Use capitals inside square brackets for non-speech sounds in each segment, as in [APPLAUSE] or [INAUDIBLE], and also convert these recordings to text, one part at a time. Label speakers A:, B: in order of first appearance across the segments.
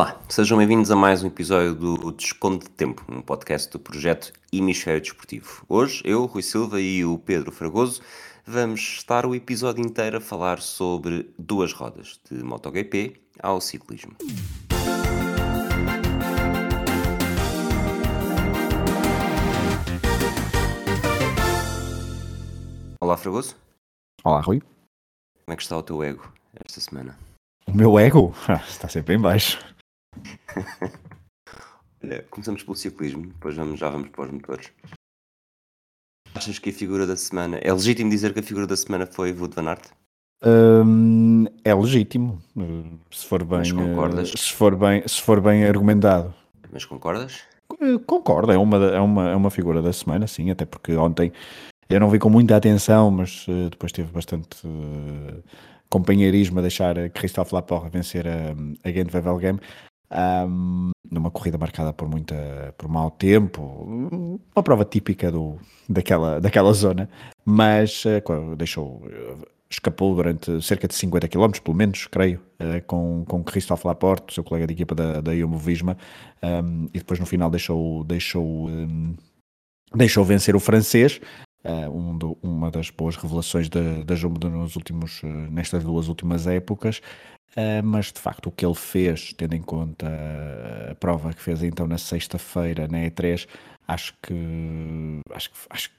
A: Olá, sejam bem-vindos a mais um episódio do Desconto de Tempo, um podcast do projeto Hemisfério Desportivo. Hoje, eu, Rui Silva e o Pedro Fragoso vamos estar o episódio inteiro a falar sobre duas rodas, de MotoGP ao ciclismo. Olá, Fragoso.
B: Olá, Rui.
A: Como é que está o teu ego esta semana?
B: O meu ego [LAUGHS] está sempre em baixo.
A: Olha, começamos pelo ciclismo, depois vamos, já vamos para os motores. Achas que a figura da semana. É legítimo dizer que a figura da semana foi Wood Van Aert?
B: Hum, é legítimo, se for bem, eh, se for bem, se for bem argumentado.
A: Mas concordas?
B: Eh, Concordo, é uma, é, uma, é uma figura da semana, sim, até porque ontem eu não vi com muita atenção, mas eh, depois teve bastante companheirismo a deixar Christophe Laporte vencer a, a Gent Wevelgem ahm, numa corrida marcada por muita por mau tempo, uma prova típica do, daquela, daquela zona, mas co- deixou eh, escapou durante cerca de 50 km, pelo menos, creio, eh, com, com Christophe Laporte, seu colega de equipa da, da Jumbo Visma, um, e depois no final deixou, deixou, um, deixou vencer o francês, uh, um do- uma das boas revelações da, da Jumbo nos últimos, uh, nestas duas últimas épocas. Uh, mas de facto o que ele fez, tendo em conta a prova que fez então na sexta-feira na E3, acho que acho que, acho que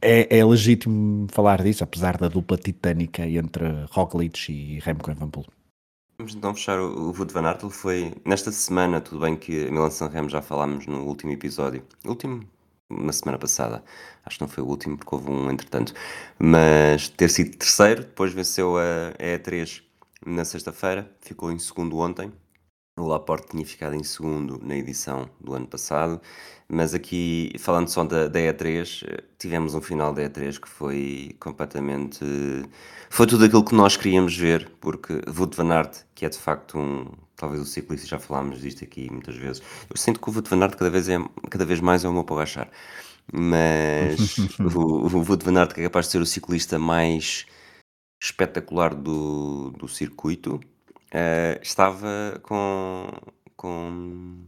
B: é, é legítimo falar disso, apesar da dupla titânica entre Roglic e Remco Evenepoel.
A: Vamos então fechar o, o Wood Van foi nesta semana, tudo bem que Milan San Remo já falámos no último episódio. Último, na semana passada. Acho que não foi o último porque houve um entretanto. Mas ter sido terceiro, depois venceu a, a E3 na sexta-feira, ficou em segundo ontem. O Laporte tinha ficado em segundo na edição do ano passado, mas aqui, falando só da, da E3, eh, tivemos um final da E3 que foi completamente. Foi tudo aquilo que nós queríamos ver, porque Wout van Aert, que é de facto um. Talvez o ciclista, já falámos disto aqui muitas vezes. Eu sinto que o Wout van Aert cada vez, é, cada vez mais é o meu para. Mas [LAUGHS] o, o Wout van Aert que é capaz de ser o ciclista mais espetacular do, do circuito, eh, estava com, com.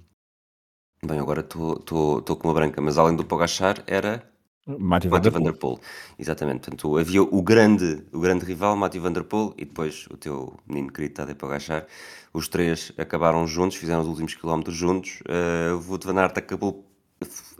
A: Bem, agora estou com uma branca, mas além do Pogachar era
B: Matthew Van Der
A: Van. Der Poel. Exatamente. Portanto, havia o grande, o grande rival, Matthew Van Der Poel, e depois o teu menino querido Tadej Pogacar. Os três acabaram juntos, fizeram os últimos quilómetros juntos. Uh, o Wout van Aert acabou,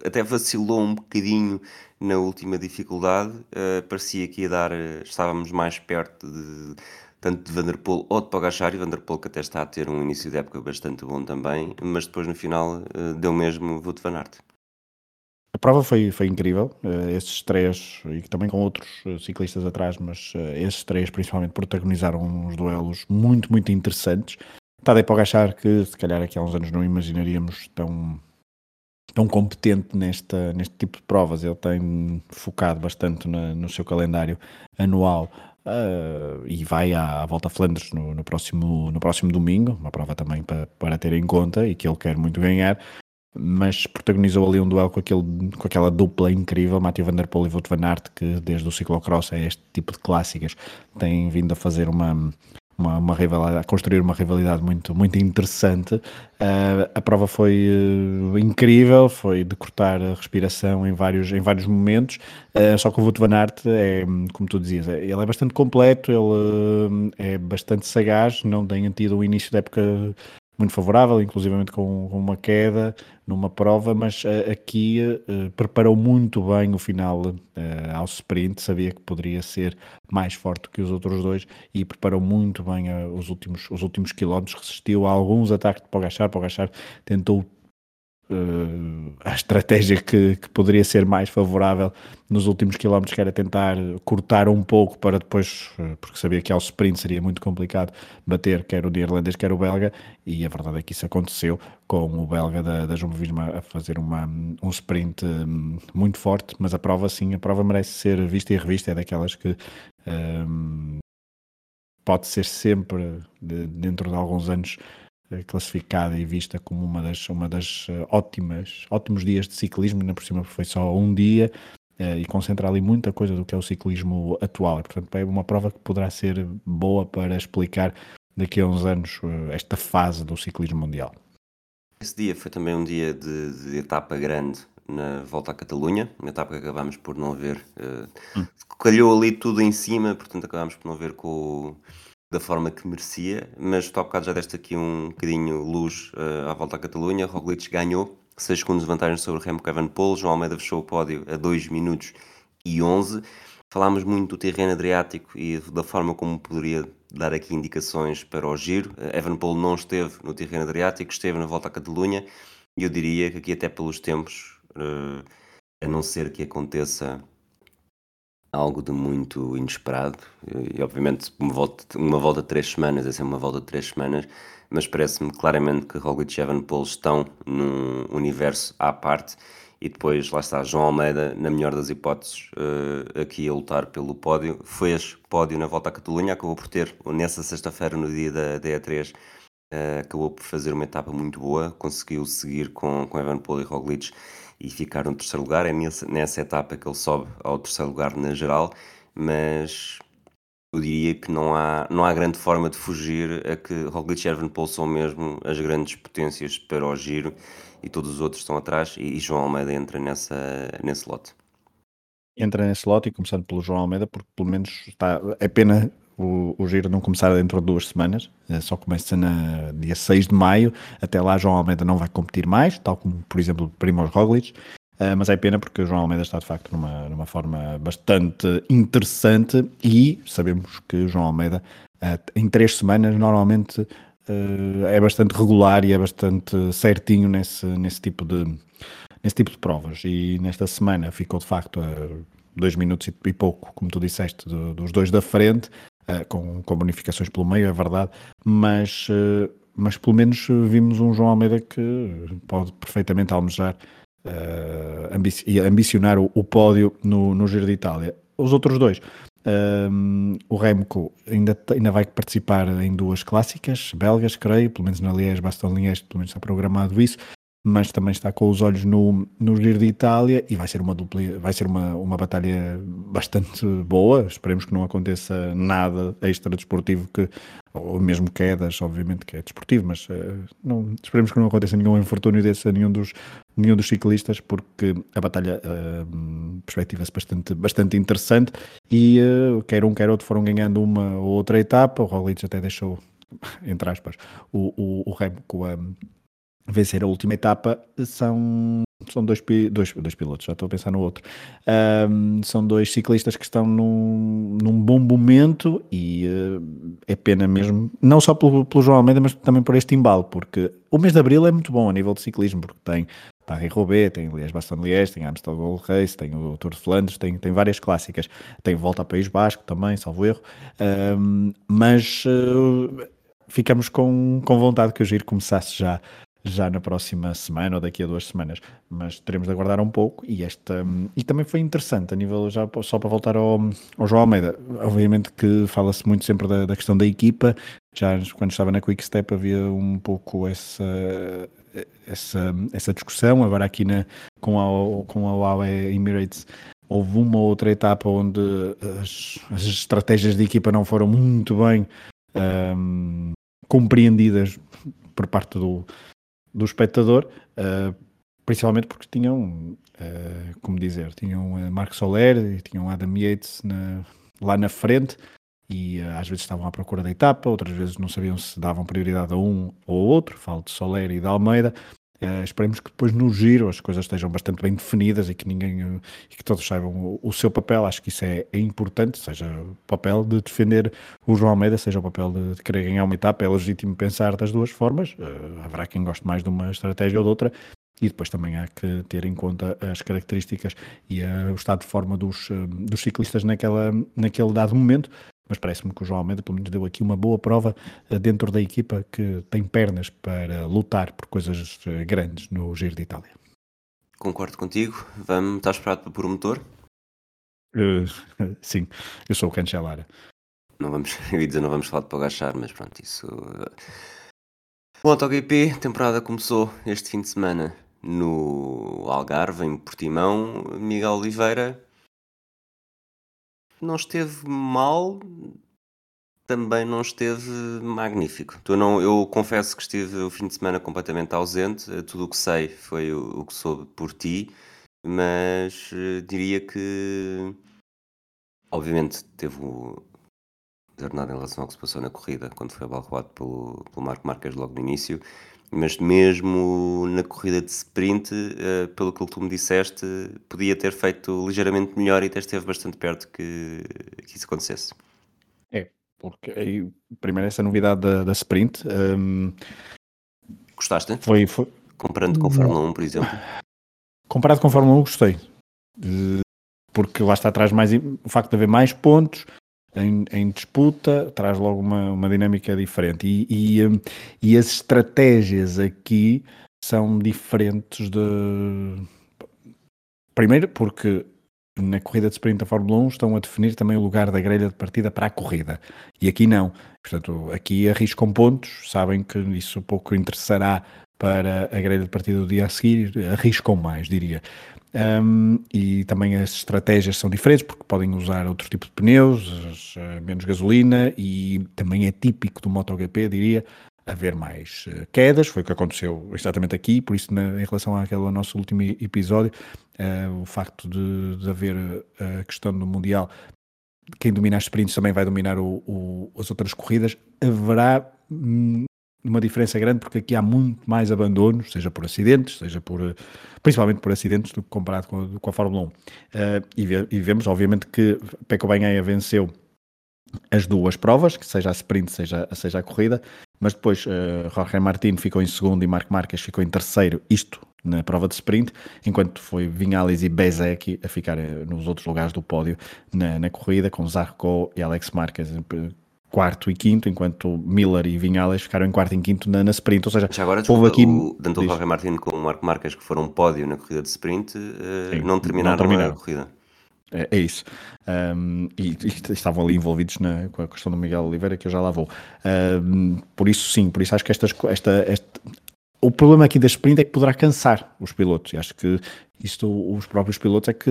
A: até vacilou um bocadinho na última dificuldade. Uh, parecia que ia dar, uh, estávamos mais perto de tanto de Van Der Poel ou de Pogacar, e Van Der Poel que até está a ter um início de época bastante bom também, mas depois no final deu mesmo Wout van Aert.
B: A prova foi, foi incrível, uh, esses três, e também com outros uh, ciclistas atrás, mas uh, esses três principalmente protagonizaram uns duelos muito, muito interessantes. Tadej Pogacar, que se calhar aqui há uns anos não imaginaríamos tão, tão competente nesta, neste tipo de provas, ele tem focado bastante na, no seu calendário anual. Uh, e vai à, à Volta a Flandres no, no, próximo, no próximo domingo, uma prova também para, para ter em conta e que ele quer muito ganhar, mas protagonizou ali um duelo com, aquele, com aquela dupla incrível, Matthew Van Der Poel e Wout van Aert, que desde o ciclocross é este tipo de clássicas, têm vindo a fazer uma, uma, uma rivalidade, a construir uma rivalidade muito, muito interessante. Uh, a prova foi uh, incrível, foi de cortar a respiração em vários, em vários momentos, uh, só que o Wout van Aert é, como tu dizias, é, ele é bastante completo, ele é bastante sagaz, não tem tido um início da época muito favorável, inclusivamente com, com uma queda numa prova, mas uh, aqui uh, preparou muito bem o final uh, ao sprint, sabia que poderia ser mais forte que os outros dois e preparou muito bem os, últimos, os últimos quilómetros, resistiu a alguns ataques de Pogachar, Pogachar tentou a estratégia que, que, poderia ser mais favorável nos últimos quilómetros, que era tentar cortar um pouco para depois, porque sabia que ao sprint seria muito complicado bater quer o neerlandês, quer o belga, e a verdade é que isso aconteceu com o belga da, da Jumbo Visma a fazer uma, um sprint muito forte, mas a prova sim, a prova merece ser vista e revista, é daquelas que um, pode ser sempre, de, dentro de alguns anos, classificada e vista como uma das, uma das uh, ótimas, ótimos dias de ciclismo, ainda por cima foi só um dia uh, e concentra ali muita coisa do que é o ciclismo atual. E, portanto, é uma prova que poderá ser boa para explicar daqui a uns anos eh, esta fase do ciclismo mundial.
A: Esse dia foi também um dia de, de etapa grande na volta à Catalunha, uma etapa que acabámos por não ver. Uh, hum. Calhou ali tudo em cima, portanto acabámos por não ver com, da forma que merecia, mas tu há bocado já deste aqui um bocadinho luz uh, à volta à Catalunha. Roglic ganhou, 6 segundos de vantagem sobre Remco Evenepoel, João Almeida fechou o pódio a 2 minutos e 11. Falámos muito do terreno Adriático e da forma como poderia dar aqui indicações para o giro. Uh, Evenepoel não esteve no terreno Adriático, esteve na volta à Catalunha e eu diria que aqui até pelos tempos, uh, a não ser que aconteça algo de muito inesperado. E, obviamente, uma volta, uma volta de três semanas é sempre uma volta de três semanas, mas parece-me claramente que Roglic e Evenepoel estão num universo à parte. E depois, lá está, João Almeida, na melhor das hipóteses, uh, aqui a lutar pelo pódio. Fez pódio na volta à Catalunha, acabou por ter, nessa sexta-feira, no dia da, da E3, eh, acabou por fazer uma etapa muito boa, conseguiu seguir com, com Evenepoel e Roglic e ficar no terceiro lugar. É nessa, nessa etapa que ele sobe ao terceiro lugar na geral, mas eu diria que não há, não há grande forma de fugir a que Roglic e Evenepoel são mesmo as grandes potências para o giro e todos os outros estão atrás e, e João Almeida entra nessa, nesse lote.
B: Entra nesse lote e começando pelo João Almeida, porque pelo menos está, é pena o, o giro não começar dentro de duas semanas, eh, só começa na dia 6 de maio. Até lá, João Almeida não vai competir mais, tal como, por exemplo, Primoz Roglic. Uh, mas é pena porque o João Almeida está de facto numa, numa forma bastante interessante e sabemos que o João Almeida uh, em três semanas normalmente uh, é bastante regular e é bastante certinho nesse, nesse, tipo de, nesse tipo de provas. E nesta semana ficou de facto a dois minutos e pouco, como tu disseste, do, dos dois da frente, uh, com, com bonificações pelo meio, é verdade, mas, uh, mas pelo menos vimos um João Almeida que pode perfeitamente almejar uh, ambici ambicionar o, o, pódio no, no Giro de Itália. Os outros dois, um, o Remco ainda, ainda vai participar em duas clássicas belgas, creio, pelo menos na Liège, Baston Liège, pelo menos está programado isso mas também está com os olhos no, no Giro de Itália e vai ser uma dupla, vai ser uma, uma batalha bastante boa. Esperemos que não aconteça nada extra desportivo que, ou mesmo quedas, obviamente que é desportivo, mas uh, não, esperemos que não aconteça nenhum infortúnio desse a nenhum dos, nenhum dos ciclistas, porque a batalha uh, perspectiva-se bastante, bastante interessante e uh, quer um quer outro foram ganhando uma ou outra etapa. O Roglic até deixou, [LAUGHS] entre aspas, o, o, o Remco a vencer a última etapa são, são dois, dois, dois pilotos, já estou a pensar no outro. Um, são dois ciclistas que estão num, num bom momento e uh, é pena mesmo, não só pelo, pelo João Almeida, mas também por este embalo, porque o mês de Abril é muito bom a nível de ciclismo, porque tem Paris-Roubaix, tem Liège Baston Liège, tem Amstel Gold Race, tem o Tour de Flandres, tem, tem várias clássicas, tem Volta ao País Basco também, salvo erro, um, mas uh, ficamos com, com vontade que o giro começasse já já na próxima semana ou daqui a duas semanas, mas teremos de aguardar um pouco e esta e também foi interessante a nível já só para voltar ao, ao João Almeida, obviamente que fala-se muito sempre da, da, questão da equipa, já quando estava na Quick Step havia um pouco essa essa, essa discussão, agora aqui na, com a, com a Huawei Emirates houve uma outra etapa onde as, as estratégias de equipa não foram muito bem um, compreendidas por parte do, do espectador, uh, principalmente porque tinham, uh, como dizer, tinham uh, Marco Soler e tinham Adam Yates na, lá na frente e às vezes estavam à procura da etapa, outras vezes não sabiam se davam prioridade a um ou outro, falo de Soler e de Almeida, Uh, esperemos que depois no giro as coisas estejam bastante bem definidas e que ninguém uh, e que todos saibam o, o, seu papel. Acho que isso é, é, importante, seja o papel de defender o João Almeida, seja o papel de, de querer ganhar uma etapa. É legítimo pensar das duas formas. Uh, haverá quem goste mais de uma estratégia ou de outra. E depois também há que ter em conta as características e o estado de forma dos, dos ciclistas naquela, naquele dado momento mas parece-me que o João Almeida pelo menos deu aqui uma boa prova eh, dentro da equipa que tem pernas para lutar por coisas eh, grandes no Giro de Itália.
A: Concordo contigo. Vamos, estás preparado para pôr o motor?
B: Uh, [LAUGHS] sim, eu sou o Cancelara.
A: Não vamos, [LAUGHS] eu ia dizer, não vamos falar de Pogachar, mas pronto, isso. O MotoGP, a temporada começou este fim de semana no Algarve, em Portimão. Miguel Oliveira não esteve mal, também não esteve magnífico. Eu, não, eu confesso que estive o fim de semana completamente ausente. Tudo o que sei foi o, o que soube por ti, mas uh, diria que, obviamente, teve o nada em relação ao que se passou na corrida, quando foi abalroado pelo, pelo Marco Marques logo no início. Mas mesmo na corrida de sprint, uh, pelo que tu me disseste, podia ter feito ligeiramente melhor e até esteve bastante perto que, que isso acontecesse.
B: É, porque aí, primeiro essa novidade da, da sprint. Um,
A: Gostaste?
B: Foi, foi...
A: Comparando com a Fórmula 1, por exemplo.
B: Comparado com a Fórmula 1, gostei. Porque lá está atrás mais o facto de haver mais pontos, em, em, disputa traz logo uma, uma dinâmica diferente. E, e, hum, e, as estratégias aqui são diferentes de primeiro porque na corrida de sprint da Fórmula 1 estão a definir também o lugar da grelha de partida para a corrida. E aqui não, portanto aqui arriscam pontos, sabem que isso pouco interessará para a grelha de partida do dia a seguir, arriscam mais diria um, e também as estratégias são diferentes porque podem usar outro tipo de pneus, eh, menos gasolina e também é típico do MotoGP, diria, haver mais uh, quedas, foi o que aconteceu exatamente aqui, por isso na, em relação àquele nosso último episódio, uh, o facto de, de haver a questão do Mundial, quem domina as sprints também vai dominar o, o, as outras corridas, haverá hum, uma diferença grande porque aqui há muito mais abandonos, seja por acidentes, seja por principalmente por acidentes do que comparado com, a, com a Fórmula 1. Uh, eh, e, ve, e, vemos, obviamente, que Pecco Bagnaia venceu as duas provas, que seja a sprint, seja, seja a corrida, mas depois uh, Jorge Martin ficou em segundo e Marco Marques ficou em terceiro, isto na prova de sprint, enquanto foi Vinales e Bezek a ficar eh, nos outros lugares do pódio na, na corrida, com Zarco e Alex Marques quarto e quinto, enquanto Miller e Vinhales ficaram em quarto e quinto na, na sprint. Ou seja,
A: Já agora, desculpa, aqui... o, tanto o Jorge Martin como o Marco Marques, que foram pódio na corrida de sprint, uh, Sim, não, terminaram não, terminaram a corrida.
B: É, é isso. Um, e, e, estavam ali envolvidos na, com a questão do Miguel Oliveira, que eu já lá vou. Um, por isso, sim, por isso acho que estas, esta, esta, o problema aqui da sprint é que poderá cansar os pilotos. E acho que isto, os próprios pilotos é que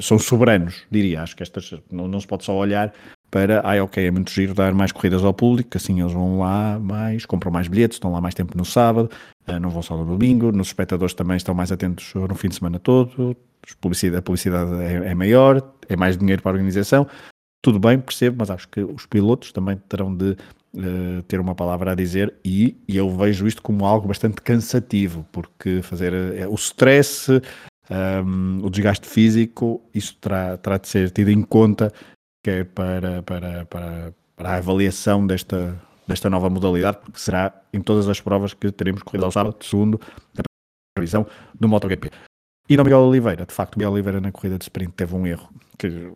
B: são soberanos, diria. Acho que estas não, não se pode só olhar para, ai ok, é muito giro dar mais corridas ao público, assim eles vão lá mais, compram mais bilhetes, estão lá mais tempo no sábado, eh, não vão só no domingo, nos espectadores também estão mais atentos no fim de semana todo, a publicidade é, é maior, é mais dinheiro para a organização, tudo bem, percebo, mas acho que os pilotos também terão de uh, ter uma palavra a dizer e, e, eu vejo isto como algo bastante cansativo, porque fazer uh, o stress, um, ehm, o desgaste físico, isso terá, terá de ser tido em conta que é para, para, para, para a avaliação desta, desta nova modalidade, porque será em todas as provas que teremos corrida ao sábado, segundo a previsão do MotoGP. E no Miguel Oliveira, de facto, Miguel Oliveira na corrida de sprint teve um erro que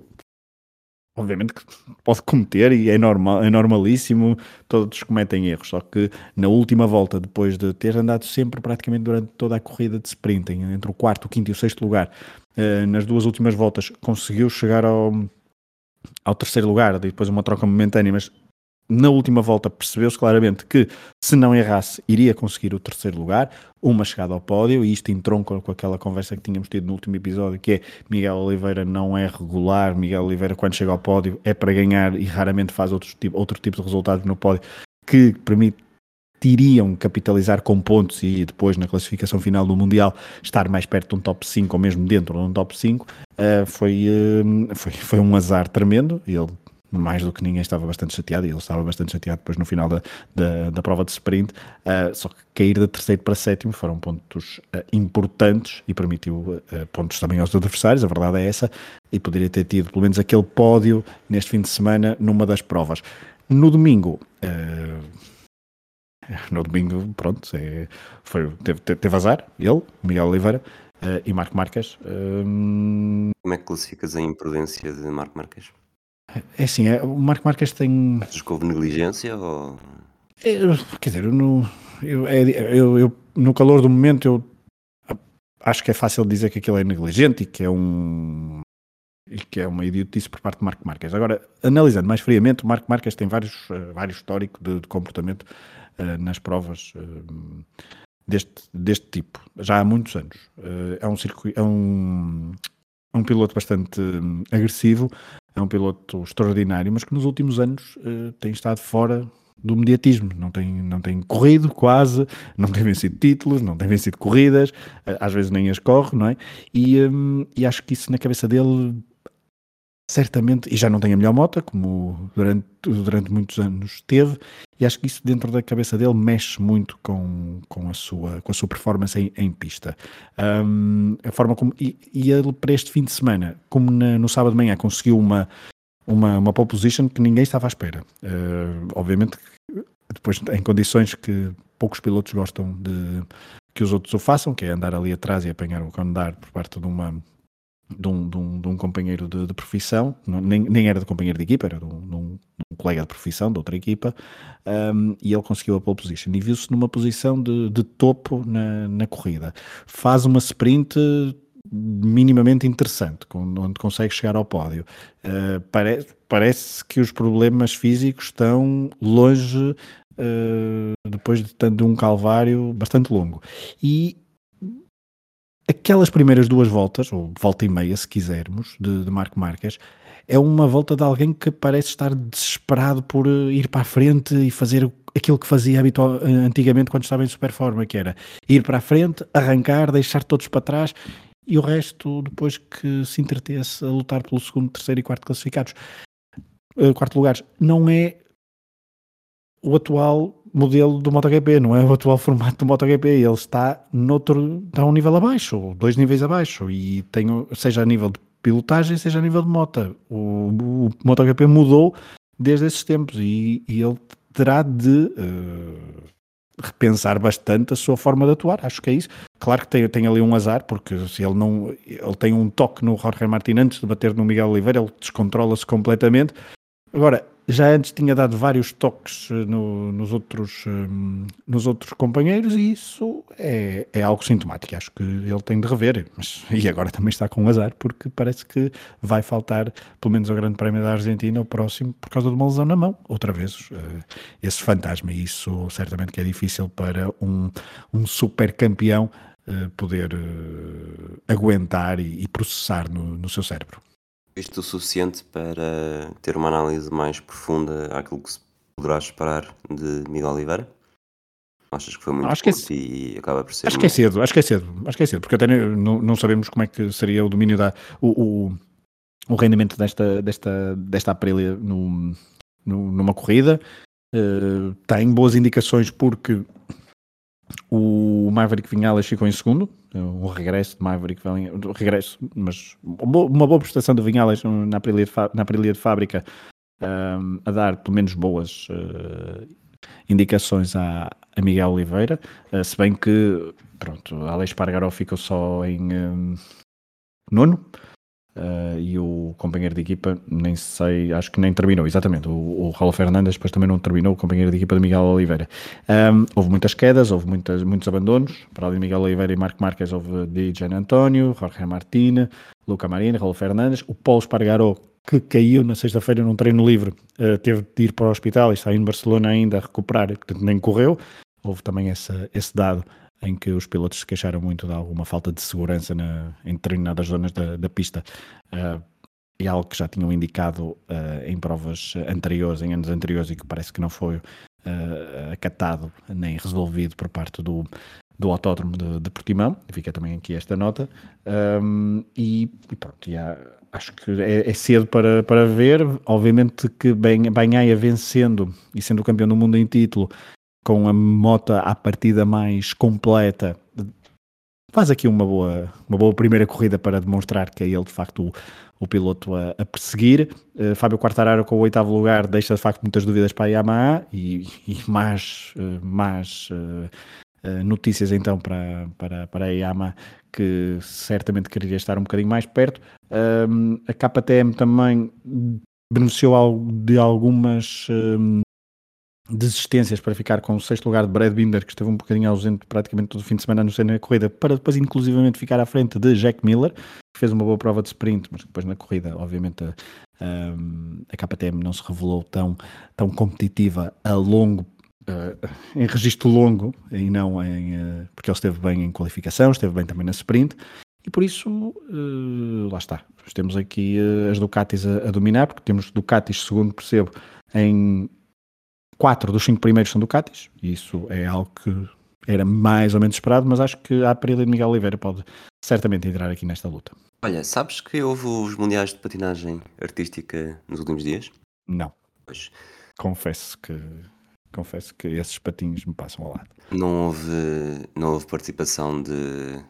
B: obviamente que pode cometer e é normal, é normalíssimo, todos cometem erros, só que na última volta, depois de ter andado sempre praticamente durante toda a corrida de sprint, entre o quarto, o quinto e o sexto lugar, eh, nas duas últimas voltas conseguiu chegar ao, ao terceiro lugar, depois uma troca momentânea, mas na última volta percebeu-se claramente que se não errasse iria conseguir o terceiro lugar, uma chegada ao pódio, e isto entronca com aquela conversa que tínhamos tido no último episódio, que é Miguel Oliveira não é regular, Miguel Oliveira quando chega ao pódio é para ganhar e raramente faz outro tipo, outro tipo de resultados no pódio que permite iriam capitalizar com pontos e depois na classificação final do Mundial estar mais perto de um top 5 ou mesmo dentro de um top 5, uh, eh, foi, uh, foi, foi um azar tremendo. Ele, mais do que ninguém, estava bastante chateado e ele estava bastante chateado depois no final da, da, da prova de sprint. Uh, só que cair de terceiro para sétimo foram pontos importantes e permitiu pontos também aos adversários, a verdade é essa, e poderia ter tido pelo menos aquele pódio neste fim de semana numa das provas. No domingo [LAUGHS] no domingo, pronto, é, foi, teve, teve azar, ele, Miguel Oliveira uh, e Marco Marques.
A: Um... Como é que classificas a imprudência de Marco Marques?
B: É assim, é, o Marco Marques tem.
A: Achas que houve negligência ou.
B: É, quer dizer, eu no, eu, é, eu, eu, no calor do momento eu acho que é fácil dizer que aquilo é negligente e que é um e que é uma idiotice por parte de Marco Marques. Agora, analisando mais friamente, o Marco Marques tem vários, uh, vários históricos de, de comportamento nas provas uh, deste, deste tipo, já há muitos anos. é um circuito, é um, um piloto bastante um, agressivo, é um piloto extraordinário, mas que nos últimos anos tem estado fora do mediatismo, não tem, não tem corrido quase, [LAUGHS] não tem vencido títulos, não tem vencido corridas, às vezes nem as corre, não é? E, um, e acho que isso na cabeça dele certamente, e já não tem a melhor moto, como durante, durante muitos anos teve, e acho que isso dentro da cabeça dele mexe muito com, com, a, sua, com a sua performance em, em pista. Um, a forma como, e, e, ele para este fim de semana, como na, no sábado de manhã conseguiu uma, uma, uma pole position que ninguém estava à espera. Uh, obviamente, depois em condições que poucos pilotos gostam de que os outros o façam, que é andar ali atrás e apanhar o condar por parte de uma de um, de um, de um companheiro de, de profissão, nem, nem era de companheiro de equipa, era de um, de um, colega de profissão, de outra equipa, um, e ele conseguiu a pole position e viu-se numa posição de, topo na, na corrida. Faz uma sprint minimamente interessante, onde consegue chegar ao pódio. Uh, pare, parece que os problemas físicos estão longe uh, depois de, de um calvário bastante longo. E aquelas primeiras duas voltas, ou volta e meia, se quisermos, de, de Marco Marques, é uma volta de alguém que parece estar desesperado por eh, ir para a frente e fazer aquilo que fazia habitual, antigamente quando estava em superforma, que era ir para a frente, arrancar, deixar todos para trás e o resto depois que se entretesse a lutar pelo segundo, terceiro e quarto classificados. Uh, quarto lugares. Não é o atual modelo do MotoGP, não é o atual formato do MotoGP. Ele está noutro, está um nível abaixo, dois níveis abaixo, e tem, seja a nível de pilotagem, seja a nível de moto. O, o MotoGP mudou desde esses tempos e, e ele terá de uh, repensar bastante a sua forma de atuar. Acho que é isso. Claro que tem, tem ali um azar, porque se ele não ele tem um toque no Jorge Martin antes de bater no Miguel Oliveira, ele descontrola-se completamente. Agora, já antes tinha dado vários toques eh, no, nos, outros, um, nos outros companheiros e isso é, é algo sintomático. Acho que ele tem de rever, mas e agora também está com azar porque parece que vai faltar pelo menos ao Grande Prémio da Argentina, o próximo, por causa de uma lesão na mão, outra vez. Uh, esse fantasma, e isso certamente que é difícil para um, um super campeão poder aguentar e, e processar no, no seu cérebro.
A: Isto o suficiente para ter uma análise mais profunda àquilo que se poderá esperar de Miguel Oliveira? Achas que foi muito acho curto que é, e acaba por ser.
B: Acho que é cedo, acho que é cedo, acho que é cedo, porque até não, não sabemos como é que seria o domínio da. o, o, o rendimento desta, desta, desta Aprilia no, no, numa corrida. Uh, tem boas indicações porque o Maverick Vinhales ficou em segundo, um regresso de Maverick, regresso, mas uma boa prestação de Vinhales na Aprilia de, fábrica, um, a dar pelo menos boas uh, indicações a, a, Miguel Oliveira, uh, se bem que, pronto, Alex Pargaró ficou só em um, nono, Uh, e o companheiro de equipa, nem sei, acho que nem terminou, exatamente. O, o Raul Fernandes depois também não terminou, o companheiro de equipa de Miguel Oliveira. Um, houve muitas quedas, houve muitas, muitos abandonos. Para além de Miguel Oliveira e Marco Marques, houve Gian António, Jorge Martina, Luca Marina, Raul Fernandes. O Paulo Espargaró, que caiu na sexta-feira num treino livre, uh, teve de ir para o hospital e está em Barcelona ainda a recuperar, portanto nem correu. Houve também essa, esse dado em que os pilotos se queixaram muito de alguma falta de segurança na, em determinadas zonas da, da pista. Uh, é algo que já tinham indicado uh, em provas anteriores, em anos anteriores, e que parece que não foi uh, acatado nem resolvido por parte do, do Autódromo de, de Portimão. Fica também aqui esta nota. Um, e, e, pronto, acho que é, é, cedo para, para ver. Obviamente que Banhaia vencendo e sendo campeão do mundo em título com a moto à partida mais completa, faz aqui uma boa, uma boa primeira corrida para demonstrar que é ele de facto o, o piloto a, a perseguir. Uh, Fábio Quartararo com o oitavo lugar deixa de facto muitas dúvidas para a Yamaha e, e mais, uh, mais uh, notícias então para, para, para a Yamaha que certamente queria estar um bocadinho mais perto. A KTM também beneficiou de algumas um, desistências para ficar com o sexto lugar de Brad Binder, que esteve um bocadinho ausente praticamente todo o fim de semana no cena da corrida, para depois inclusivamente ficar à frente de Jack Miller, que fez uma boa prova de sprint, mas depois na corrida, obviamente, a, a, KTM não se revelou tão, tão competitiva a longo Uh, em registro longo e não em uh, porque ele esteve bem em qualificação, esteve bem também na sprint E por isso, uh, lá está. Temos aqui as Ducatis a, a, dominar, porque temos Ducatis, segundo percebo, em quatro dos cinco primeiros são Ducatis. E isso é algo que era mais ou menos esperado, mas acho que a Aprilia de Miguel Oliveira pode certamente entrar aqui nesta luta.
A: Olha, sabes que houve os mundiais de patinagem artística nos últimos dias?
B: Não. Pois. Confesso que confesso que esses patinhos me passam ao lado.
A: Não houve, não houve participação de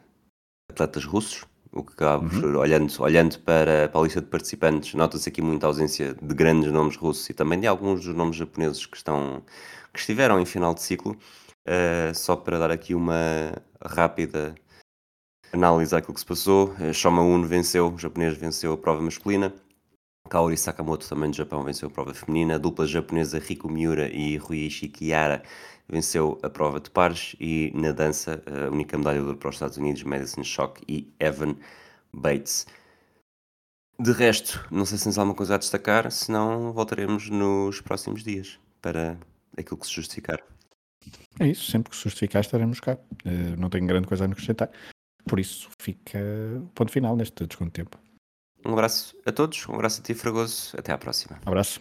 A: atletas russos, o que acaba uhum. olhando, olhando para, para a lista de participantes, nota-se aqui muita ausência de grandes nomes russos e também de alguns dos nomes japoneses que, estão, que estiveram em final de ciclo. Uh, só para dar aqui uma rápida análise àquilo que se passou, uh, Shoma Uno venceu, o japonês venceu a prova masculina, Kaori Sakamoto também do Japão venceu a prova feminina, a dupla japonesa Riko Miura e Ruichi Kiyara venceu a prova de pares e na dança a única medalha de ouro para os Estados Unidos, Madison Schock e Evan Bates. De resto, não sei se tens alguma coisa a destacar, senão voltaremos nos próximos dias para aquilo que se justificar.
B: É isso, sempre que se justificar estaremos cá. Uh, não tenho grande coisa a acrescentar. Por isso fica ponto final neste desconto de tempo.
A: Um abraço a todos, um abraço a ti, Fragoso. Até à próxima.
B: Um abraço.